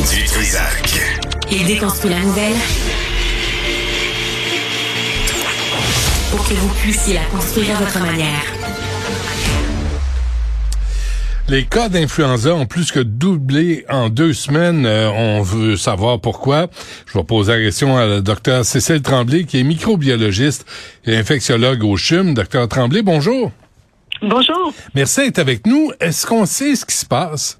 Du Trisac. Il déconstruit la nouvelle pour que vous puissiez la construire à votre manière. Les cas d'influenza ont plus que doublé en deux semaines. Euh, on veut savoir pourquoi. Je vais poser la question à la docteur Cécile Tremblay, qui est microbiologiste et infectiologue au CHUM. Docteur Tremblay, bonjour. Bonjour. Merci d'être avec nous. Est-ce qu'on sait ce qui se passe?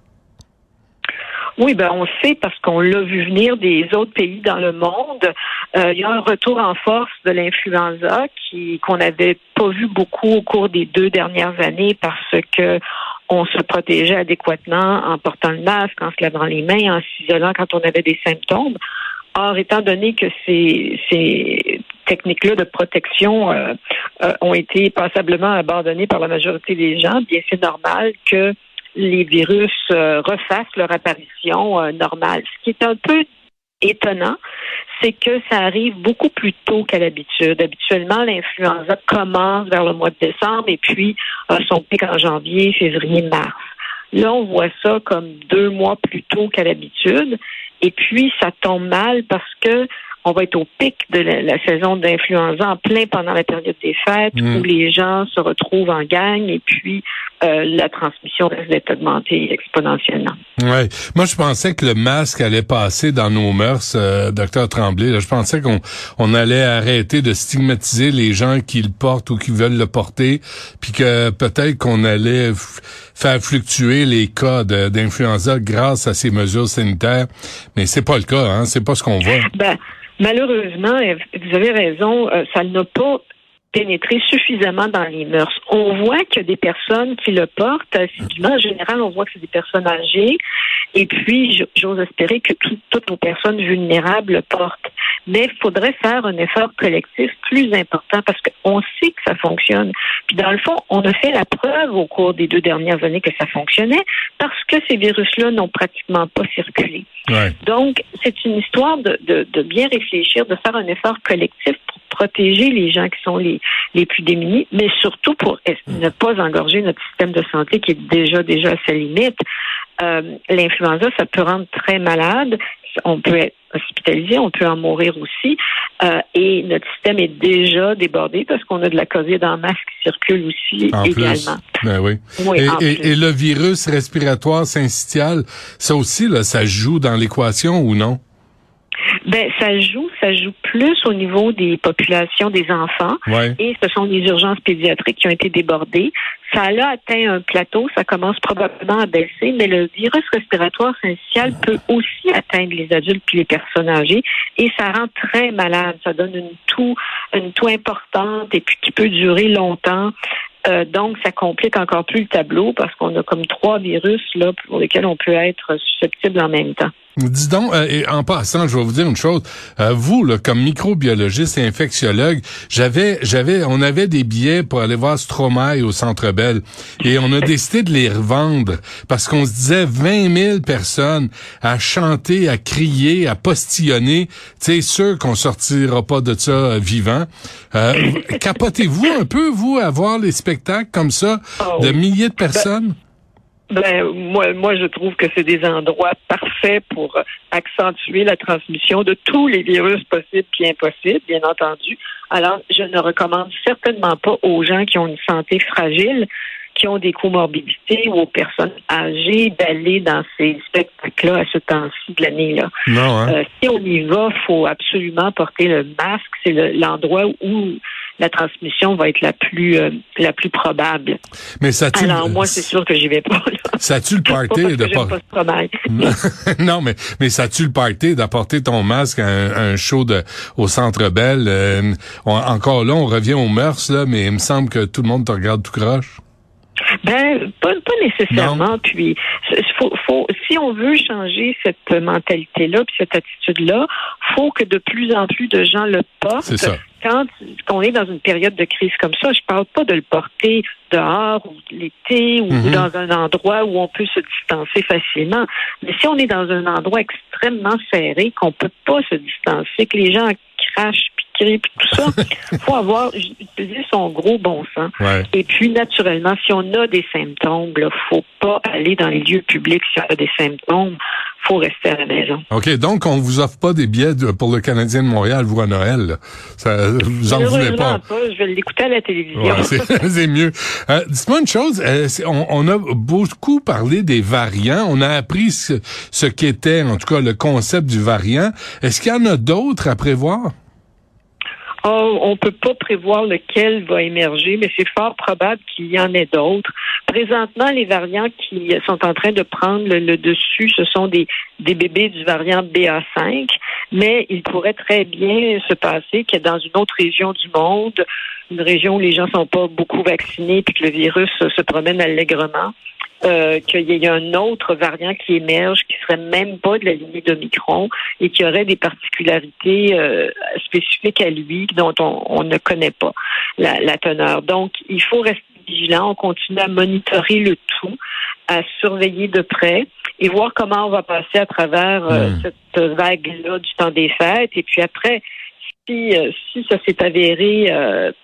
Oui, ben on sait parce qu'on l'a vu venir des autres pays dans le monde. Euh, il y a un retour en force de l'influenza qui qu'on n'avait pas vu beaucoup au cours des deux dernières années parce que on se protégeait adéquatement en portant le masque, en se lavant les mains, en s'isolant quand on avait des symptômes. Or, étant donné que ces, ces techniques-là de protection euh, euh, ont été passablement abandonnées par la majorité des gens, bien c'est normal que les virus euh, refassent leur apparition normale. Ce qui est un peu étonnant, c'est que ça arrive beaucoup plus tôt qu'à l'habitude. Habituellement, l'influenza commence vers le mois de décembre et puis son pic en janvier, février, mars. Là, on voit ça comme deux mois plus tôt qu'à l'habitude. Et puis, ça tombe mal parce que on va être au pic de la, saison d'influenza en plein pendant la période des fêtes mm. où les gens se retrouvent en gang et puis euh, la transmission risque d'être augmentée exponentiellement. Ouais, moi je pensais que le masque allait passer dans nos mœurs, euh, docteur Tremblay. je pensais qu'on on allait arrêter de stigmatiser les gens qui le portent ou qui veulent le porter, puis que peut-être qu'on allait faire fluctuer les cas d'influenza grâce à ces mesures sanitaires. Mais c'est pas le cas, hein. C'est pas ce qu'on voit. Ben, malheureusement, vous avez raison, euh, ça n'a pas pénétrer suffisamment dans les mœurs. On voit a des personnes qui le portent assidûment. En général, on voit que c'est des personnes âgées. Et puis, j'ose espérer que toutes nos personnes vulnérables le portent. Mais il faudrait faire un effort collectif plus important parce qu'on sait que ça fonctionne. Puis dans le fond, on a fait la preuve au cours des deux dernières années que ça fonctionnait parce que ces virus-là n'ont pratiquement pas circulé. Donc, c'est une histoire de, de, de bien réfléchir, de faire un effort collectif pour protéger les gens qui sont les, les plus démunis, mais surtout pour ne pas engorger notre système de santé qui est déjà déjà à sa limite. Euh, l'influenza, ça peut rendre très malade. On peut être hospitalisé, on peut en mourir aussi. Euh, et notre système est déjà débordé parce qu'on a de la COVID en masse qui circule aussi également. Ben oui. et, et, le virus respiratoire syncytial, ça aussi, là, ça joue dans l'équation ou non? Ben, ça joue, ça joue plus au niveau des populations des enfants. Et ce sont les urgences pédiatriques qui ont été débordées. Ça a atteint un plateau, ça commence probablement à baisser, mais le virus respiratoire syncytial peut aussi atteindre les adultes et les personnes âgées et ça rend très malade. Ça donne une toux, une toux importante et puis qui peut durer longtemps. Euh, donc, ça complique encore plus le tableau parce qu'on a comme trois virus là pour lesquels on peut être susceptible en même temps. Dis donc, euh, et en passant, je vais vous dire une chose. Euh, vous, là, comme microbiologiste et infectiologue, j'avais, j'avais, on avait des billets pour aller voir Stromae au Centre Bell, et on a décidé de les revendre parce qu'on se disait 20 000 personnes à chanter, à crier, à postillonner. C'est sûr qu'on sortira pas de ça euh, vivant. capotez-vous un peu, vous, à voir les spectacles comme ça de oh. milliers de personnes? Ben, moi, moi, je trouve que c'est des endroits parfaits pour accentuer la transmission de tous les virus possibles et impossibles, bien entendu. Alors, je ne recommande certainement pas aux gens qui ont une santé fragile, qui ont des comorbidités ou aux personnes âgées d'aller dans ces spectacles-là à ce temps-ci de l'année-là. Non, hein? euh, si on y va, faut absolument porter le masque. C'est l'endroit où la transmission va être la plus euh, la plus probable. Mais ça tue. Alors moi c'est sûr que j'y vais pas. Ça tue le party de pas. non mais mais ça tue le party d'apporter ton masque à un, show de au Centre Bell. Euh, encore là on revient aux mœurs là, mais il me semble que tout le monde te regarde tout croche. Ben, pas, pas nécessairement. Puis, faut, faut, si on veut changer cette mentalité-là, puis cette attitude-là, faut que de plus en plus de gens le portent. C'est ça. Quand on est dans une période de crise comme ça, je parle pas de le porter dehors ou l'été ou mm-hmm. dans un endroit où on peut se distancer facilement. Mais si on est dans un endroit extrêmement serré, qu'on peut pas se distancer, que les gens crachent puis tout ça, faut avoir utilisé son gros bon sens. Et puis, naturellement, si on a des symptômes, il faut pas aller dans les lieux publics si on a des symptômes. faut rester à la maison. OK, donc on vous offre pas des billets pour le Canadien de Montréal, vous, à Noël. Ça, vous en voulez pas. pas. Je vais l'écouter à la télévision. c'est mieux. Euh, Dites-moi une chose, euh, on, on, a beaucoup parlé des variants. On a appris ce, ce qu'était, en tout cas, le concept du variant. Est-ce qu'il y en a d'autres à prévoir? On peut pas prévoir lequel va émerger, mais c'est fort probable qu'il y en ait d'autres. Présentement, les variants qui sont en train de prendre le, dessus, ce sont des, des bébés du variant BA5, mais il pourrait très bien se passer que dans une autre région du monde, une région où les gens sont pas beaucoup vaccinés, puis que le virus se promène allègrement, euh, qu'il y ait un autre variant qui émerge qui serait même pas de la lignée d'Omicron et qui aurait des particularités euh, spécifiques à lui dont on, ne connaît pas la, la, teneur. Donc, il faut rester vigilant. On continue à monitorer le tout, à surveiller de près et voir comment on va passer à travers euh, hmm. cette vague-là du temps des fêtes. Et puis après, si, si ça s'est avéré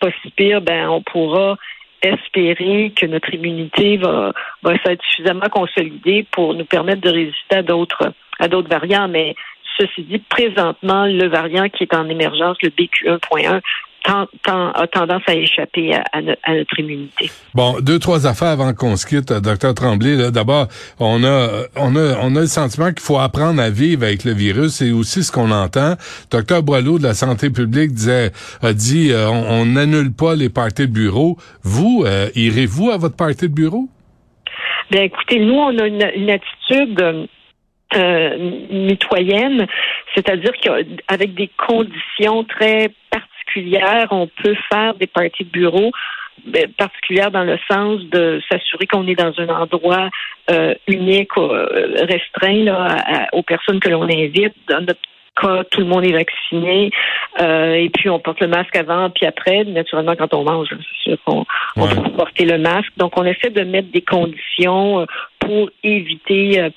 pas si pire, ben on pourra espérer que notre immunité va, va être suffisamment consolidée pour nous permettre de résister à d'autres à d'autres variants. Mais ceci dit, présentement, le variant qui est en émergence, le BQ1.1, a tendance à échapper à, notre immunité. Bon, deux trois affaires avant qu'on se quitte, docteur Tremblay. D'abord, on a on a on a le sentiment qu'il faut apprendre à vivre avec le virus. C'est aussi ce qu'on entend. Docteur Boileau de la santé publique disait a dit euh, on n'annule pas les parties de bureau. Vous euh, irez-vous à votre partie de bureau? Bien, écoutez, nous on a une, attitude euh, mitoyenne, c'est-à-dire qu'avec des conditions très particulières on peut faire des parties de bureau ben, particulières dans le sens de s'assurer qu'on est dans un endroit euh, unique, euh, restreint là, aux personnes que l'on invite. Dans notre cas, tout le monde est vacciné. Euh, et puis, on porte le masque avant, puis après. Naturellement, quand on mange, c'est sûr qu'on peut porter le masque. Donc, on essaie de mettre des conditions pour éviter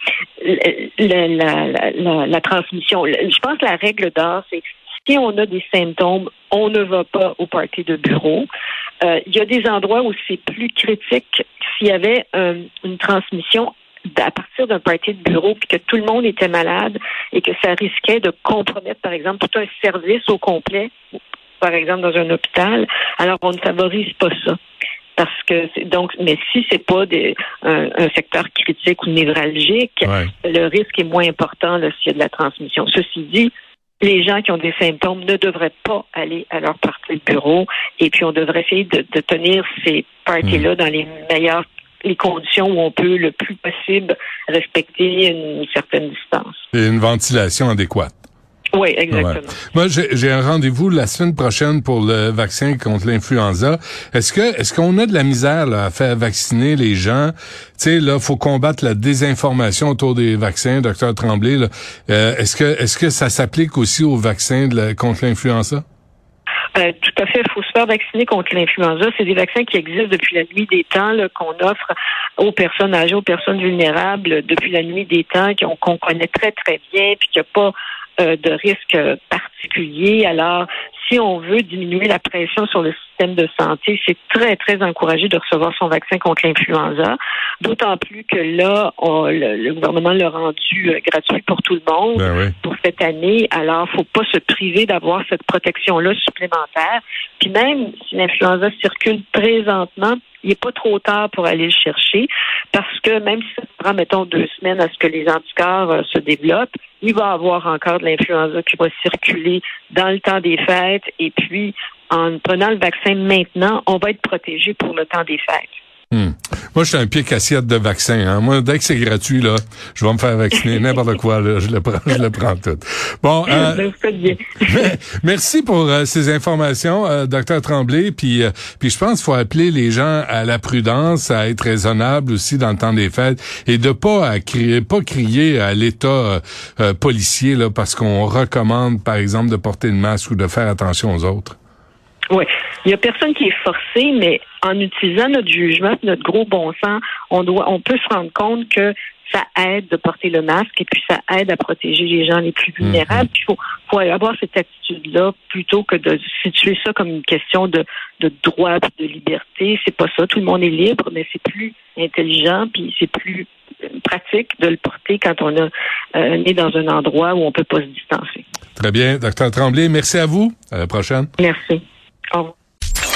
la, la, la, transmission. Je pense que la règle d'or, c'est si on a des symptômes, on ne va pas au party de bureau. Euh, il y a des endroits où c'est plus critique s'il y avait euh, une transmission à partir d'un party de bureau, puis que tout le monde était malade et que ça risquait de compromettre, par exemple, tout un service au complet, par exemple dans un hôpital. Alors, on ne favorise pas ça parce que donc mais si c'est pas des, un, secteur critique ou névralgique, le risque est moins important s'il y a de la transmission. Ceci dit, les gens qui ont des symptômes ne devraient pas aller à leur partie de bureau et puis on devrait essayer de, tenir ces parties-là hmm. dans les meilleures les conditions où on peut le plus possible respecter une certaine distance. Et une ventilation adéquate. Oui, exactement. Moi, j'ai un rendez-vous la semaine prochaine pour le vaccin contre l'influenza. Est-ce que est-ce qu'on a de la misère là, à faire vacciner les gens? Tu sais, là, faut combattre la désinformation autour des vaccins, docteur Tremblay. Euh, est-ce que est-ce que ça s'applique aussi aux vaccins de contre l'influenza? Euh, tout à fait. Il faut se faire vacciner contre l'influenza. C'est des vaccins qui existent depuis la nuit des temps, qu'on offre aux personnes âgées, aux personnes vulnérables depuis la nuit des temps, qu'on connaît très, très bien, puis qu'il n'y a pas euh, de risque particulier. Alors, si on veut diminuer la pression sur le système de santé, c'est très, très encouragé de recevoir son vaccin contre l'influenza. D'autant plus que là, le, gouvernement l'a rendu euh, gratuit pour tout le monde ben pour cette année. Alors, faut pas se priver d'avoir cette protection-là supplémentaire. Puis même si l'influenza circule présentement, il n'est pas trop tard pour aller le chercher parce que même si ça prend, mettons, deux semaines à ce que les anticorps euh, se développent, il va y avoir encore de l'influenza qui va circuler dans le temps des fêtes et puis en prenant le vaccin maintenant, on va être protégé pour le temps des fêtes. Hmm. Moi, je suis un pied cassiette de vaccin. Hein. Moi, dès que c'est gratuit, là, je vais me faire vacciner n'importe quoi. Là, je le prends, je le prends tout. Bon, euh, ben, merci pour euh, ces informations, euh, docteur Tremblay. Puis, euh, puis je pense qu'il faut appeler les gens à la prudence, à être raisonnable aussi dans le temps des fêtes et de pas à crier, pas crier à l'État policier là, parce qu'on recommande, par exemple, de porter une masque ou de faire attention aux autres. Oui. Il y a personne qui est forcé, mais en utilisant notre jugement, notre gros bon sens, on doit, on peut se rendre compte que ça aide de porter le masque et puis ça aide à protéger les gens les plus vulnérables. Il faut, faut avoir cette attitude-là plutôt que de situer ça comme une question de, de droit de liberté. C'est pas ça. Tout le monde est libre, mais c'est plus intelligent puis c'est plus pratique de le porter quand on a, euh, est dans un endroit où on peut pas se distancer. Très bien. Docteur Tremblay, merci à vous. À la prochaine. Merci. Au revoir.